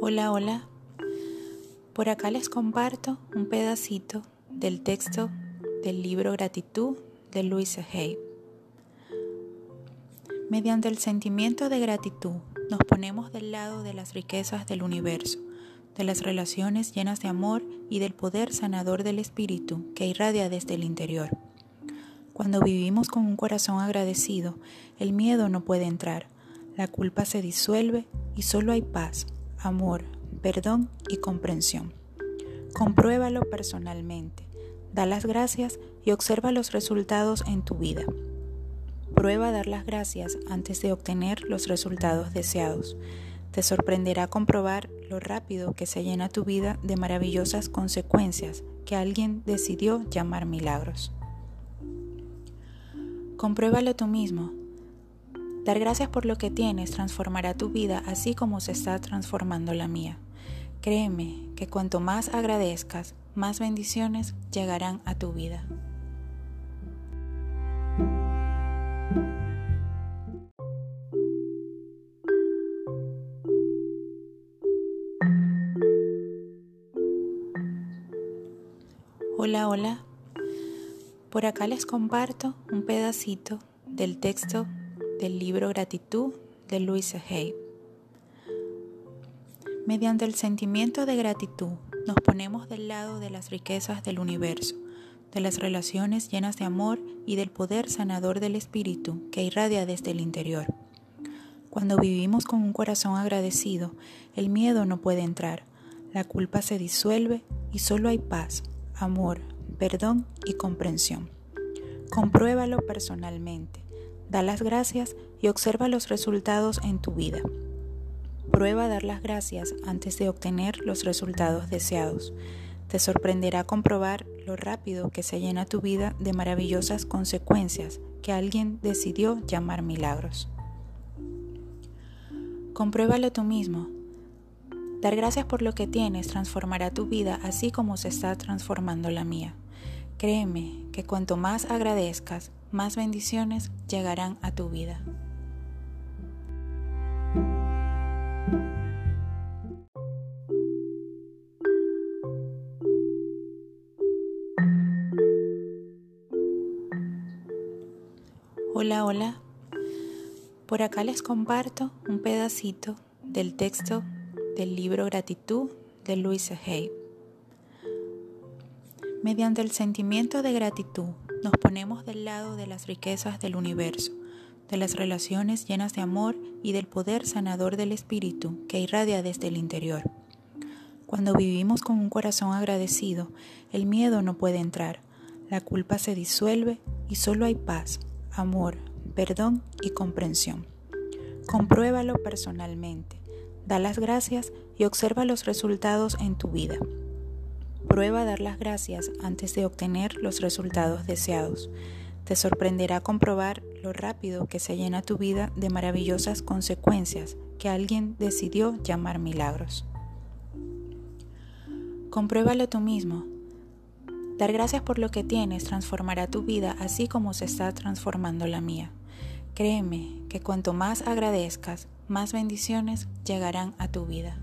Hola, hola. Por acá les comparto un pedacito del texto del libro Gratitud de Louise Hay. Mediante el sentimiento de gratitud nos ponemos del lado de las riquezas del universo, de las relaciones llenas de amor y del poder sanador del espíritu que irradia desde el interior. Cuando vivimos con un corazón agradecido, el miedo no puede entrar, la culpa se disuelve y solo hay paz, amor, perdón y comprensión. Compruébalo personalmente, da las gracias y observa los resultados en tu vida. Prueba a dar las gracias antes de obtener los resultados deseados. Te sorprenderá comprobar lo rápido que se llena tu vida de maravillosas consecuencias que alguien decidió llamar milagros. Compruébalo tú mismo. Dar gracias por lo que tienes transformará tu vida así como se está transformando la mía. Créeme que cuanto más agradezcas, más bendiciones llegarán a tu vida. Hola, hola. Por acá les comparto un pedacito del texto del libro Gratitud de Louise Hay. Mediante el sentimiento de gratitud nos ponemos del lado de las riquezas del universo, de las relaciones llenas de amor y del poder sanador del espíritu que irradia desde el interior. Cuando vivimos con un corazón agradecido, el miedo no puede entrar, la culpa se disuelve y solo hay paz, amor, perdón y comprensión. Compruébalo personalmente, da las gracias y observa los resultados en tu vida. Prueba dar las gracias antes de obtener los resultados deseados. Te sorprenderá comprobar lo rápido que se llena tu vida de maravillosas consecuencias que alguien decidió llamar milagros. Compruébalo tú mismo. Dar gracias por lo que tienes transformará tu vida así como se está transformando la mía. Créeme que cuanto más agradezcas, más bendiciones llegarán a tu vida. Hola, hola. Por acá les comparto un pedacito del texto del libro Gratitud de Louise Hay. Mediante el sentimiento de gratitud nos ponemos del lado de las riquezas del universo, de las relaciones llenas de amor y del poder sanador del espíritu que irradia desde el interior. Cuando vivimos con un corazón agradecido, el miedo no puede entrar, la culpa se disuelve y solo hay paz, amor, perdón y comprensión. Compruébalo personalmente, da las gracias y observa los resultados en tu vida. Prueba a dar las gracias antes de obtener los resultados deseados. Te sorprenderá comprobar lo rápido que se llena tu vida de maravillosas consecuencias que alguien decidió llamar milagros. Compruébalo tú mismo. Dar gracias por lo que tienes transformará tu vida así como se está transformando la mía. Créeme que cuanto más agradezcas, más bendiciones llegarán a tu vida.